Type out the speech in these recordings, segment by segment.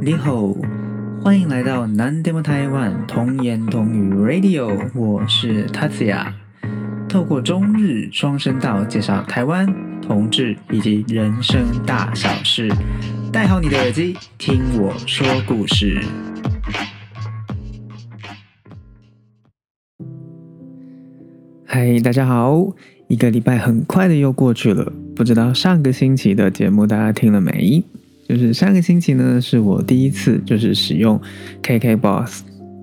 你好，欢迎来到南 demo 台湾童言童语 Radio，我是 tatya 透过中日双声道介绍台湾同志以及人生大小事，戴好你的耳机，听我说故事。嗨，大家好，一个礼拜很快的又过去了，不知道上个星期的节目大家听了没？就是上个星期呢，是我第一次就是使用 KKBox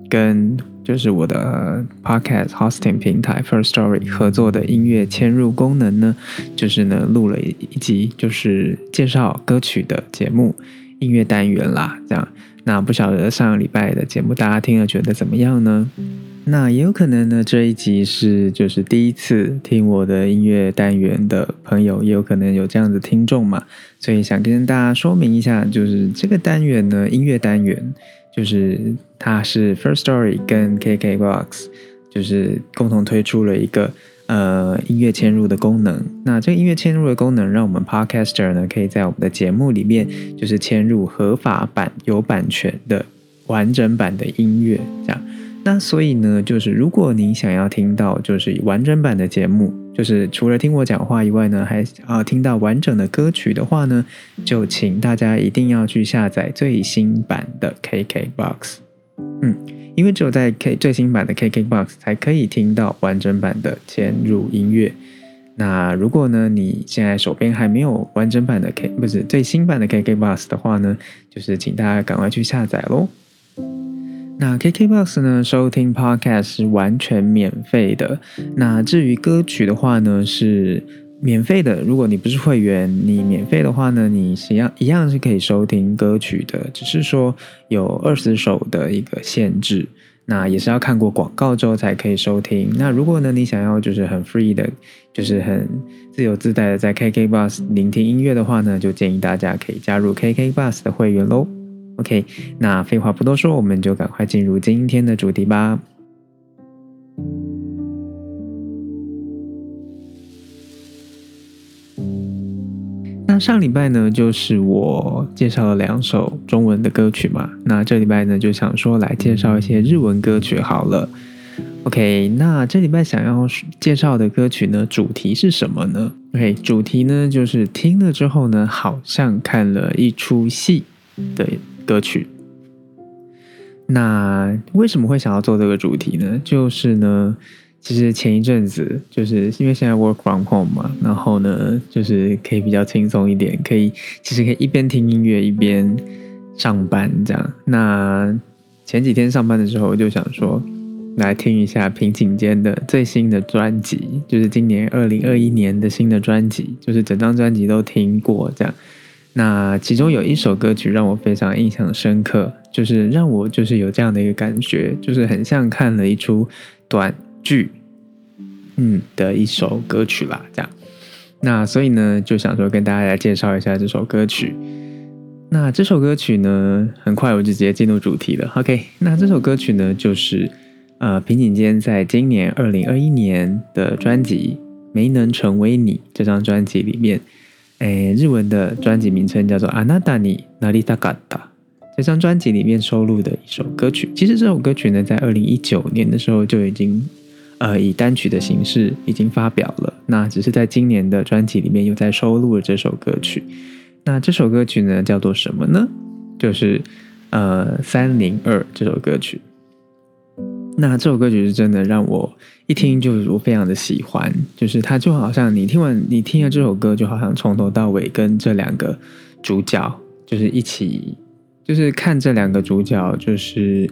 跟就是我的 Podcast Hosting 平台 First Story 合作的音乐嵌入功能呢，就是呢录了一集就是介绍歌曲的节目音乐单元啦，这样。那不晓得上个礼拜的节目大家听了觉得怎么样呢？那也有可能呢，这一集是就是第一次听我的音乐单元的朋友，也有可能有这样的听众嘛，所以想跟大家说明一下，就是这个单元呢，音乐单元，就是它是 First Story 跟 KKBox 就是共同推出了一个呃音乐嵌入的功能。那这个音乐嵌入的功能，让我们 Podcaster 呢可以在我们的节目里面就是嵌入合法版有版权的完整版的音乐，这样。那所以呢，就是如果您想要听到就是完整版的节目，就是除了听我讲话以外呢，还啊听到完整的歌曲的话呢，就请大家一定要去下载最新版的 KKBOX。嗯，因为只有在 K 最新版的 KKBOX 才可以听到完整版的嵌入音乐。那如果呢你现在手边还没有完整版的 K 不是最新版的 KKBOX 的话呢，就是请大家赶快去下载喽。那 KKBOX 呢？收听 Podcast 是完全免费的。那至于歌曲的话呢，是免费的。如果你不是会员，你免费的话呢，你一样一样是可以收听歌曲的，只是说有二十首的一个限制。那也是要看过广告之后才可以收听。那如果呢，你想要就是很 free 的，就是很自由自在的在 KKBOX 聆听音乐的话呢，就建议大家可以加入 KKBOX 的会员喽。OK，那废话不多说，我们就赶快进入今天的主题吧。那上礼拜呢，就是我介绍了两首中文的歌曲嘛。那这礼拜呢，就想说来介绍一些日文歌曲好了。OK，那这礼拜想要介绍的歌曲呢，主题是什么呢？OK，主题呢，就是听了之后呢，好像看了一出戏的。歌曲，那为什么会想要做这个主题呢？就是呢，其实前一阵子就是因为现在 work from home 嘛，然后呢，就是可以比较轻松一点，可以其实可以一边听音乐一边上班这样。那前几天上班的时候，我就想说来听一下平井坚的最新的专辑，就是今年二零二一年的新的专辑，就是整张专辑都听过这样。那其中有一首歌曲让我非常印象深刻，就是让我就是有这样的一个感觉，就是很像看了一出短剧，嗯的一首歌曲啦。这样，那所以呢，就想说跟大家来介绍一下这首歌曲。那这首歌曲呢，很快我就直接进入主题了。OK，那这首歌曲呢，就是呃平井坚在今年二零二一年的专辑《没能成为你》这张专辑里面。诶，日文的专辑名称叫做《Anada ni Narita Gata》，这张专辑里面收录的一首歌曲。其实这首歌曲呢，在二零一九年的时候就已经，呃，以单曲的形式已经发表了。那只是在今年的专辑里面又在收录了这首歌曲。那这首歌曲呢，叫做什么呢？就是呃三零二这首歌曲。那这首歌曲是真的让我一听就是我非常的喜欢，就是它就好像你听完你听了这首歌，就好像从头到尾跟这两个主角就是一起，就是看这两个主角就是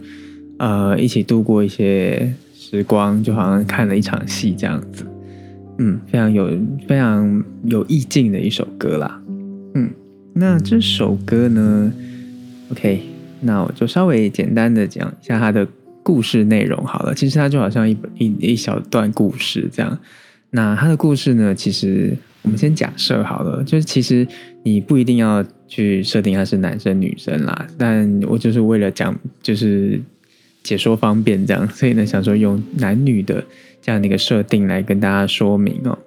呃一起度过一些时光，就好像看了一场戏这样子，嗯，非常有非常有意境的一首歌啦，嗯，那这首歌呢，OK，那我就稍微简单的讲一下它的。故事内容好了，其实它就好像一一一小段故事这样。那它的故事呢，其实我们先假设好了，就是其实你不一定要去设定他是男生女生啦。但我就是为了讲，就是解说方便这样，所以呢想说用男女的这样的一个设定来跟大家说明哦。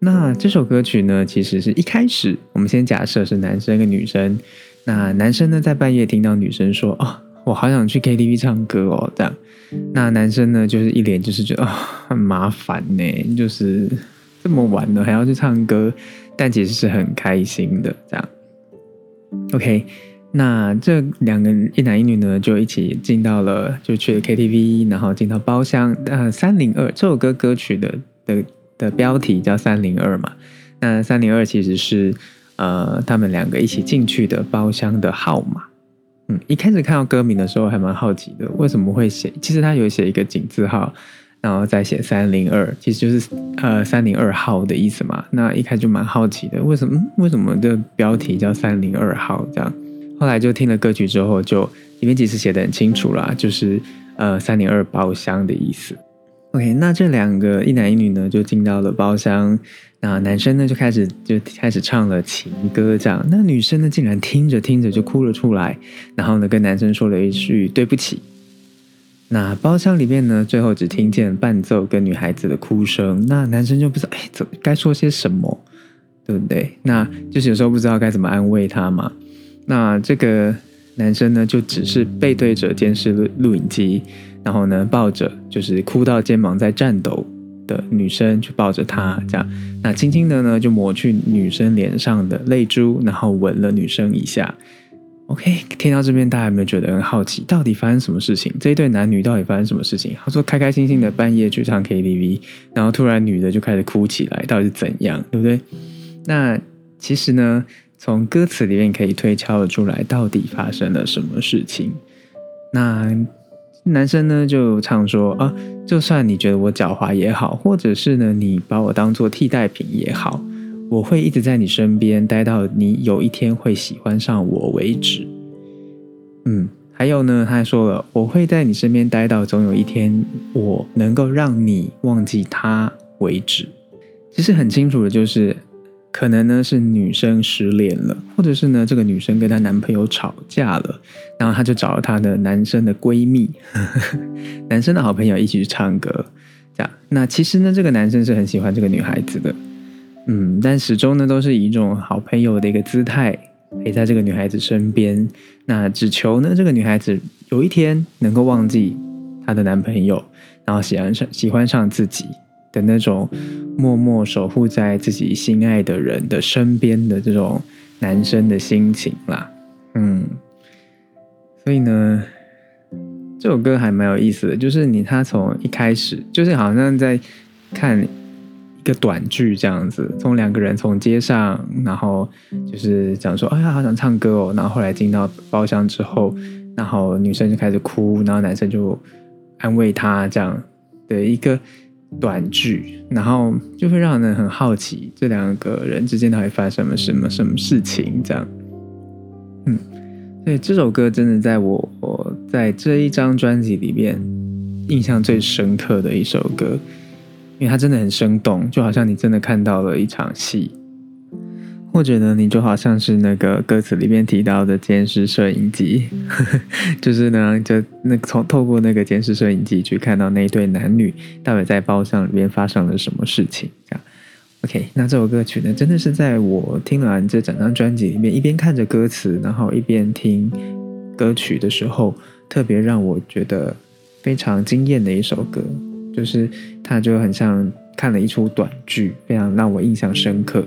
那这首歌曲呢，其实是一开始我们先假设是男生跟女生。那男生呢，在半夜听到女生说：“哦，我好想去 KTV 唱歌哦。”这样，那男生呢，就是一脸就是觉得啊，很麻烦呢，就是这么晚了还要去唱歌，但其实是很开心的。这样，OK。那这两个一男一女呢，就一起进到了，就去了 KTV，然后进到包厢。呃，三零二这首歌歌曲的的的标题叫三零二嘛。那三零二其实是呃他们两个一起进去的包厢的号码。嗯，一开始看到歌名的时候还蛮好奇的，为什么会写？其实他有写一个井字号，然后再写三零二，其实就是呃三零二号的意思嘛。那一开始就蛮好奇的，为什么为什么这标题叫三零二号这样？后来就听了歌曲之后，就里面其实写的很清楚啦，就是呃三零二包厢的意思。OK，那这两个一男一女呢，就进到了包厢。那男生呢就开始就开始唱了情歌，这样。那女生呢竟然听着听着就哭了出来，然后呢跟男生说了一句对不起。那包厢里面呢，最后只听见伴奏跟女孩子的哭声。那男生就不知道哎怎该说些什么，对不对？那就是有时候不知道该怎么安慰她嘛。那这个男生呢，就只是背对着监视录录影机，然后呢，抱着就是哭到肩膀在颤抖的女生，就抱着她这样，那轻轻的呢，就抹去女生脸上的泪珠，然后吻了女生一下。OK，听到这边，大家有没有觉得很好奇，到底发生什么事情？这一对男女到底发生什么事情？他说开开心心的半夜去唱 KTV，然后突然女的就开始哭起来，到底是怎样？对不对？那其实呢？从歌词里面可以推敲得出来，到底发生了什么事情？那男生呢就唱说啊，就算你觉得我狡猾也好，或者是呢你把我当做替代品也好，我会一直在你身边待到你有一天会喜欢上我为止。嗯，还有呢，他还说了，我会在你身边待到总有一天我能够让你忘记他为止。其实很清楚的就是。可能呢是女生失恋了，或者是呢这个女生跟她男朋友吵架了，然后她就找了她的男生的闺蜜呵呵，男生的好朋友一起去唱歌，这样。那其实呢这个男生是很喜欢这个女孩子的，嗯，但始终呢都是以一种好朋友的一个姿态陪在这个女孩子身边，那只求呢这个女孩子有一天能够忘记她的男朋友，然后喜欢上喜欢上自己。的那种默默守护在自己心爱的人的身边的这种男生的心情啦，嗯，所以呢，这首歌还蛮有意思的，就是你他从一开始就是好像在看一个短剧这样子，从两个人从街上，然后就是讲说，哎呀，好想唱歌哦，然后后来进到包厢之后，然后女生就开始哭，然后男生就安慰她这样的一个。短剧，然后就会让人很好奇这两个人之间到底发生了什么什么事情，这样，嗯，所以这首歌真的在我我在这一张专辑里面印象最深刻的一首歌，因为它真的很生动，就好像你真的看到了一场戏。或者呢，你就好像是那个歌词里面提到的监视摄影机，就是呢，就那从透过那个监视摄影机去看到那一对男女到底在包厢里面发生了什么事情。这样，OK，那这首歌曲呢，真的是在我听完这整张专辑里面，一边看着歌词，然后一边听歌曲的时候，特别让我觉得非常惊艳的一首歌，就是它就很像看了一出短剧，非常让我印象深刻。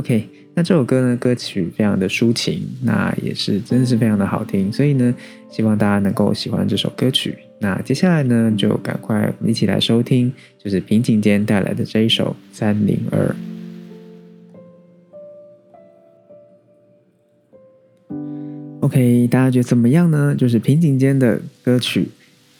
OK。那这首歌呢，歌曲非常的抒情，那也是真的是非常的好听，所以呢，希望大家能够喜欢这首歌曲。那接下来呢，就赶快一起来收听，就是平井坚带来的这一首《三零二》。OK，大家觉得怎么样呢？就是平井坚的歌曲，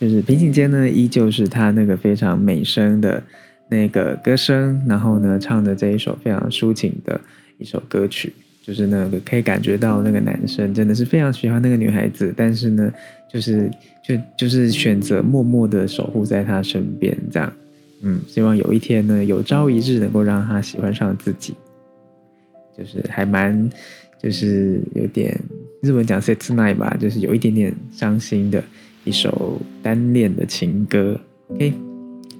就是平井坚呢，依旧是他那个非常美声的那个歌声，然后呢，唱的这一首非常抒情的。一首歌曲，就是那个可以感觉到那个男生真的是非常喜欢那个女孩子，但是呢，就是就就是选择默默的守护在她身边，这样，嗯，希望有一天呢，有朝一日能够让她喜欢上自己，就是还蛮，就是有点日文讲 “set night” 吧，就是有一点点伤心的一首单恋的情歌。OK，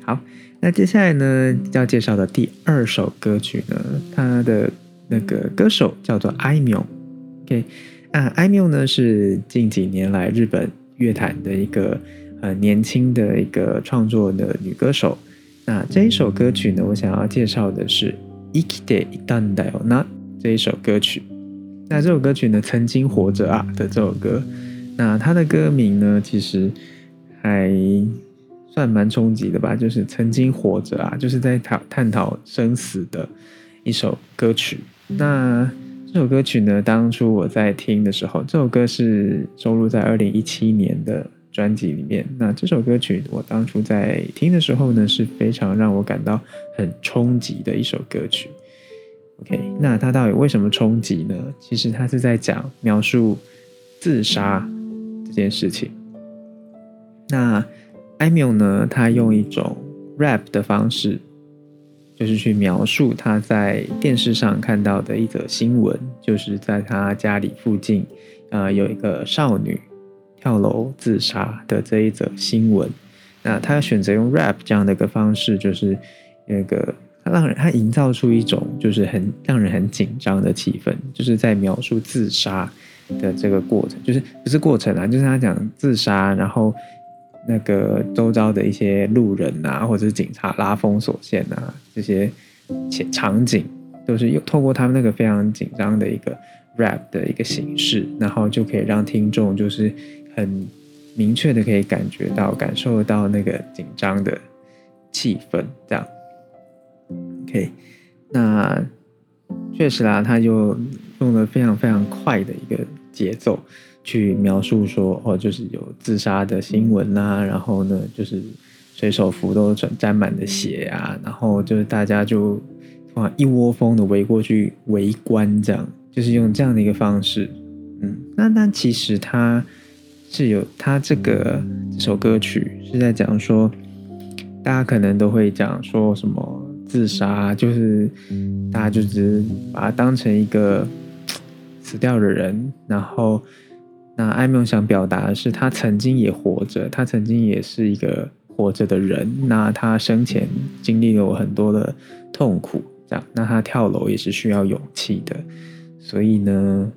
好，那接下来呢要介绍的第二首歌曲呢，它的。那个歌手叫做艾米 OK，啊，艾缪呢是近几年来日本乐坛的一个呃年轻的一个创作的女歌手。那这一首歌曲呢，我想要介绍的是《Ikite Itanda o Na》这一首歌曲。那这首歌曲呢，曾经活着啊的这首歌。那它的歌名呢，其实还算蛮冲击的吧，就是曾经活着啊，就是在讨探讨生死的一首歌曲。那这首歌曲呢，当初我在听的时候，这首歌是收录在二零一七年的专辑里面。那这首歌曲我当初在听的时候呢，是非常让我感到很冲击的一首歌曲。OK，那它到底为什么冲击呢？其实它是在讲描述自杀。这件事情，那艾缪呢？他用一种 rap 的方式，就是去描述他在电视上看到的一则新闻，就是在他家里附近，呃，有一个少女跳楼自杀的这一则新闻。那他选择用 rap 这样的一个方式，就是那个他让人他营造出一种就是很让人很紧张的气氛，就是在描述自杀。的这个过程就是不是过程啊，就是他讲自杀，然后那个周遭的一些路人啊，或者是警察拉封锁线啊，这些场景都是用透过他们那个非常紧张的一个 rap 的一个形式，然后就可以让听众就是很明确的可以感觉到、感受到那个紧张的气氛，这样。OK，那确实啦，他就用了非常非常快的一个。节奏去描述说哦，就是有自杀的新闻啦，然后呢，就是水手服都沾沾满了血啊，然后就是大家就哇一窝蜂的围过去围观，这样就是用这样的一个方式，嗯，那那其实他是有他这个这首歌曲是在讲说，大家可能都会讲说什么自杀，就是大家就只是把它当成一个。死掉的人，然后那艾梦想表达的是，他曾经也活着，他曾经也是一个活着的人。那他生前经历了我很多的痛苦，这样，那他跳楼也是需要勇气的。所以呢，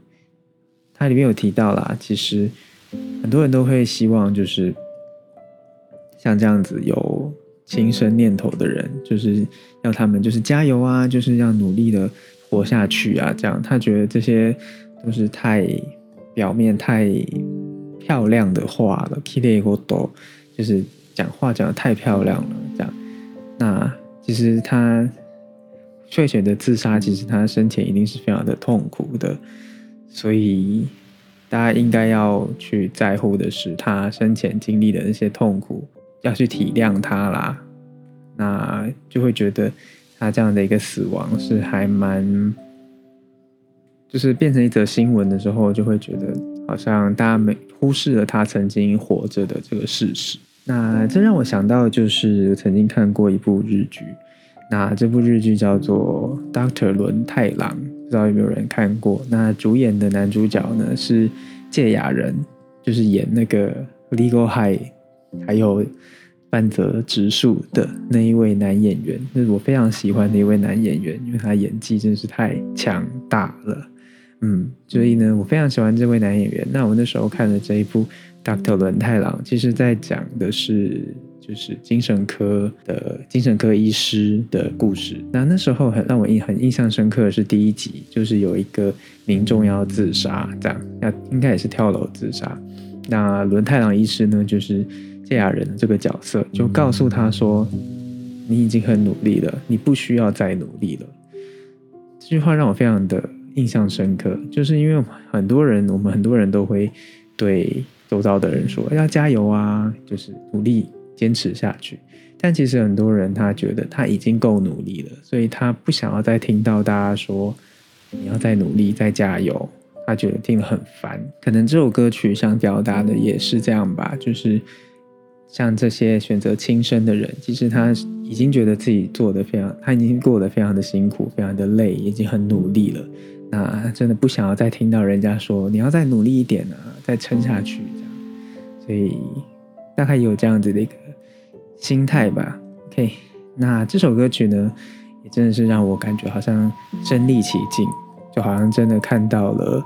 他里面有提到啦，其实很多人都会希望，就是像这样子有轻生念头的人，就是要他们就是加油啊，就是要努力的。活下去啊，这样他觉得这些都是太表面、太漂亮的话了。k i t 多就是讲话讲的太漂亮了，这样。那其实他却选择自杀，其实他生前一定是非常的痛苦的。所以大家应该要去在乎的是他生前经历的那些痛苦，要去体谅他啦。那就会觉得。他这样的一个死亡是还蛮，就是变成一则新闻的时候，就会觉得好像大家没忽视了他曾经活着的这个事实。那这让我想到，就是曾经看过一部日剧，那这部日剧叫做《Doctor 轮太郎》，不知道有没有人看过？那主演的男主角呢是芥雅人，就是演那个 Legal High，还有。半泽直树的那一位男演员，那是我非常喜欢的一位男演员，因为他演技真是太强大了。嗯，所以呢，我非常喜欢这位男演员。那我那时候看了这一部《Doctor 轮太郎》，其实在讲的是就是精神科的精神科医师的故事。那那时候很让我印很印象深刻的是第一集，就是有一个民众要自杀，这样要应该也是跳楼自杀。那轮太郎医师呢，就是。这亚人这个角色就告诉他说：“你已经很努力了，你不需要再努力了。”这句话让我非常的印象深刻，就是因为很多人，我们很多人都会对周遭的人说：“要加油啊，就是努力坚持下去。”但其实很多人他觉得他已经够努力了，所以他不想要再听到大家说你要再努力、再加油，他觉得听得很烦。可能这首歌曲想表达的也是这样吧，就是。像这些选择轻生的人，其实他已经觉得自己做的非常，他已经过得非常的辛苦，非常的累，已经很努力了。那真的不想要再听到人家说你要再努力一点啊，再撑下去这样。所以大概有这样子的一个心态吧。OK，那这首歌曲呢，也真的是让我感觉好像身临其境，就好像真的看到了。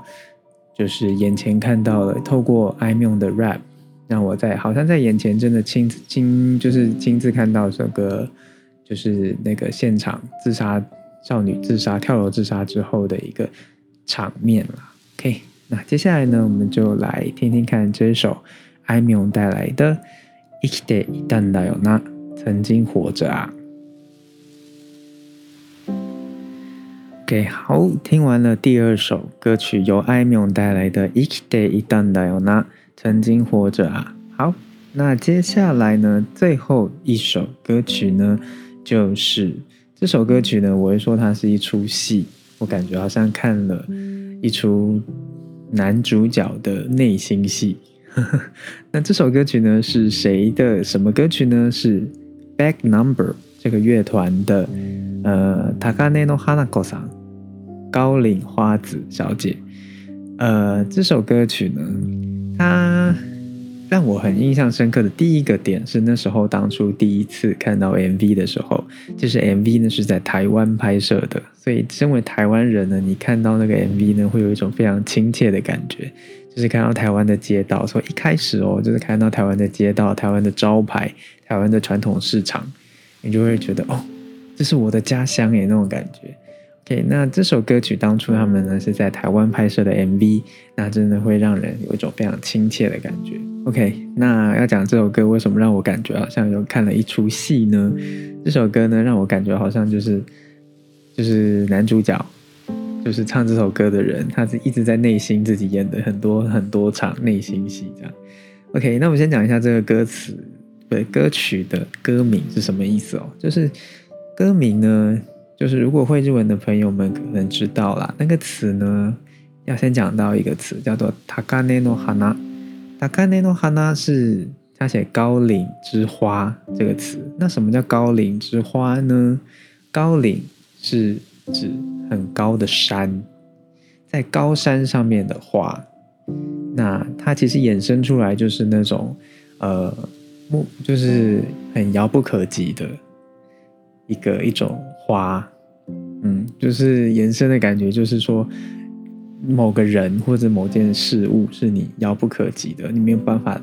就是眼前看到了，透过艾缪的 rap，让我在好像在眼前真的亲亲就是亲自看到这个就是那个现场自杀少女自杀跳楼自杀之后的一个场面了。OK，那接下来呢，我们就来听听看这首艾缪带来的《生きていたんだよな》，曾经活着啊。OK，好，听完了第二首歌曲，由艾缪带来的《生きていたんだよな》，曾经活着啊。好，那接下来呢，最后一首歌曲呢，就是 这首歌曲呢，我会说它是一出戏，我感觉好像看了一出男主角的内心戏。那这首歌曲呢，是谁的什么歌曲呢？是 Back Number 这个乐团的，呃，Takane no Hanako 桑。高岭花子小姐，呃，这首歌曲呢，它让我很印象深刻的第一个点是那时候当初第一次看到 MV 的时候，就是 MV 呢是在台湾拍摄的，所以身为台湾人呢，你看到那个 MV 呢，会有一种非常亲切的感觉，就是看到台湾的街道，所以一开始哦，就是看到台湾的街道、台湾的招牌、台湾的传统市场，你就会觉得哦，这是我的家乡耶那种感觉。OK，那这首歌曲当初他们呢是在台湾拍摄的 MV，那真的会让人有一种非常亲切的感觉。OK，那要讲这首歌为什么让我感觉好像有看了一出戏呢？这首歌呢让我感觉好像就是就是男主角，就是唱这首歌的人，他是一直在内心自己演的很多很多场内心戏这样。OK，那我们先讲一下这个歌词，对歌曲的歌名是什么意思哦？就是歌名呢。就是如果会日文的朋友们可能知道啦，那个词呢，要先讲到一个词叫做 “takane no hana”。“takane no hana” 是它写“高岭之花”这个词。那什么叫高岭之花呢？高岭是指很高的山，在高山上面的花。那它其实衍生出来就是那种呃，木就是很遥不可及的一个一种。花，嗯，就是延伸的感觉，就是说某个人或者某件事物是你遥不可及的，你没有办法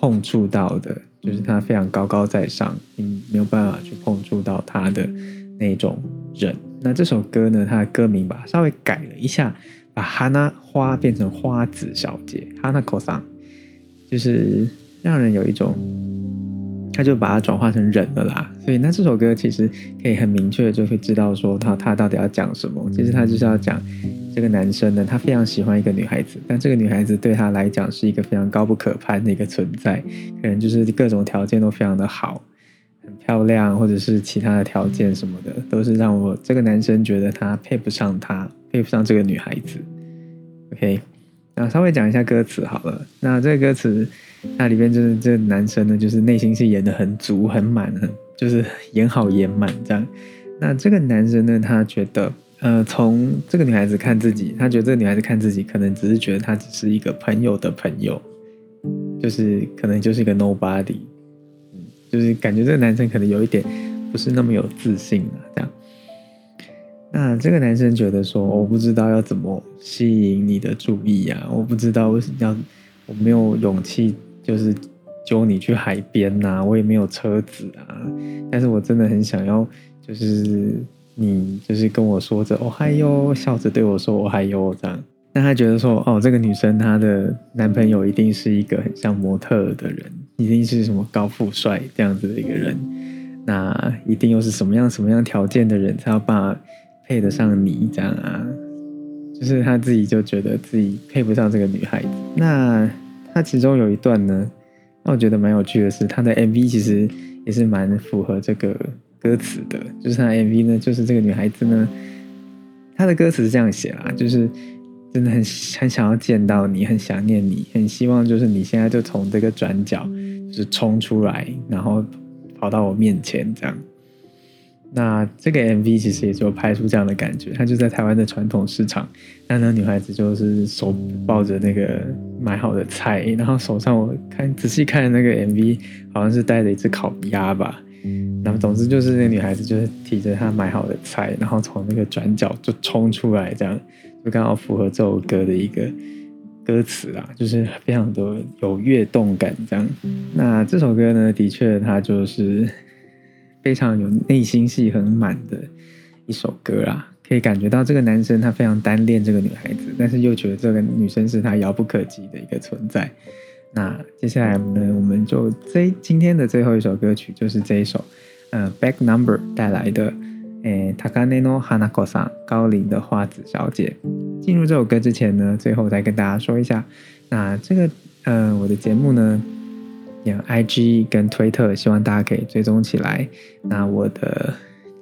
碰触到的，就是他非常高高在上，你没有办法去碰触到他的那种人。那这首歌呢，它的歌名吧稍微改了一下，把哈娜花变成花子小姐，哈娜口桑，就是让人有一种。他就把它转化成人了啦，所以那这首歌其实可以很明确的就会知道说他他到底要讲什么。其实他就是要讲这个男生呢，他非常喜欢一个女孩子，但这个女孩子对他来讲是一个非常高不可攀的一个存在，可能就是各种条件都非常的好，很漂亮，或者是其他的条件什么的，都是让我这个男生觉得他配不上她，配不上这个女孩子。OK，那稍微讲一下歌词好了，那这个歌词。那里边就是这男生呢，就是内心戏演的很足、很满，很就是演好演满这样。那这个男生呢，他觉得，呃，从这个女孩子看自己，他觉得这个女孩子看自己，可能只是觉得他只是一个朋友的朋友，就是可能就是一个 nobody，就是感觉这个男生可能有一点不是那么有自信啊，这样。那这个男生觉得说，我不知道要怎么吸引你的注意啊，我不知道为什么要，我没有勇气。就是揪你去海边呐，我也没有车子啊，但是我真的很想要，就是你就是跟我说着哦嗨哟，笑着对我说哦嗨哟这样。那他觉得说哦，这个女生她的男朋友一定是一个很像模特的人，一定是什么高富帅这样子的一个人，那一定又是什么样什么样条件的人才要把配得上你这样啊？就是他自己就觉得自己配不上这个女孩子，那。他其中有一段呢，让我觉得蛮有趣的是，他的 MV 其实也是蛮符合这个歌词的。就是他 MV 呢，就是这个女孩子呢，她的歌词是这样写啦，就是真的很很想要见到你，很想念你，很希望就是你现在就从这个转角就是冲出来，然后跑到我面前这样。那这个 MV 其实也就拍出这样的感觉，他就在台湾的传统市场，那那女孩子就是手抱着那个买好的菜，然后手上我看仔细看那个 MV，好像是带着一只烤鸭吧。那么总之就是那女孩子就是提着她买好的菜，然后从那个转角就冲出来，这样就刚好符合这首歌的一个歌词啊，就是非常的有跃动感这样。那这首歌呢，的确它就是非常有内心戏很满的一首歌啊，可以感觉到这个男生他非常单恋这个女孩子，但是又觉得这个女生是他遥不可及的一个存在。那接下来呢，我们就这今天的最后一首歌曲就是这一首，呃，Back Number 带来的。诶，Takane no Hanako さん，高龄的花子小姐。进入这首歌之前呢，最后再跟大家说一下，那这个呃，我的节目呢，有 IG 跟推特，希望大家可以追踪起来。那我的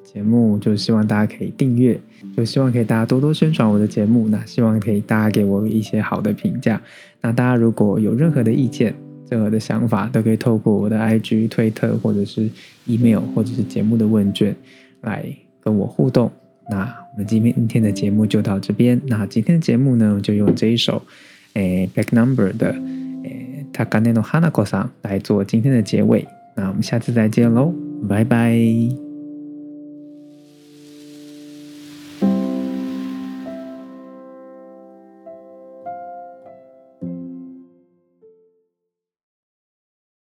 节目就希望大家可以订阅，就希望可以大家多多宣传我的节目。那希望可以大家给我一些好的评价。那大家如果有任何的意见、任何的想法，都可以透过我的 IG、推特或者是 email 或者是节目的问卷来。跟我互动，那我们今天今天的节目就到这边。那今天的节目呢，就用这一首诶 Back Number 的诶 Takane no Hanako さん来做今天的结尾。那我们下次再见喽，拜拜。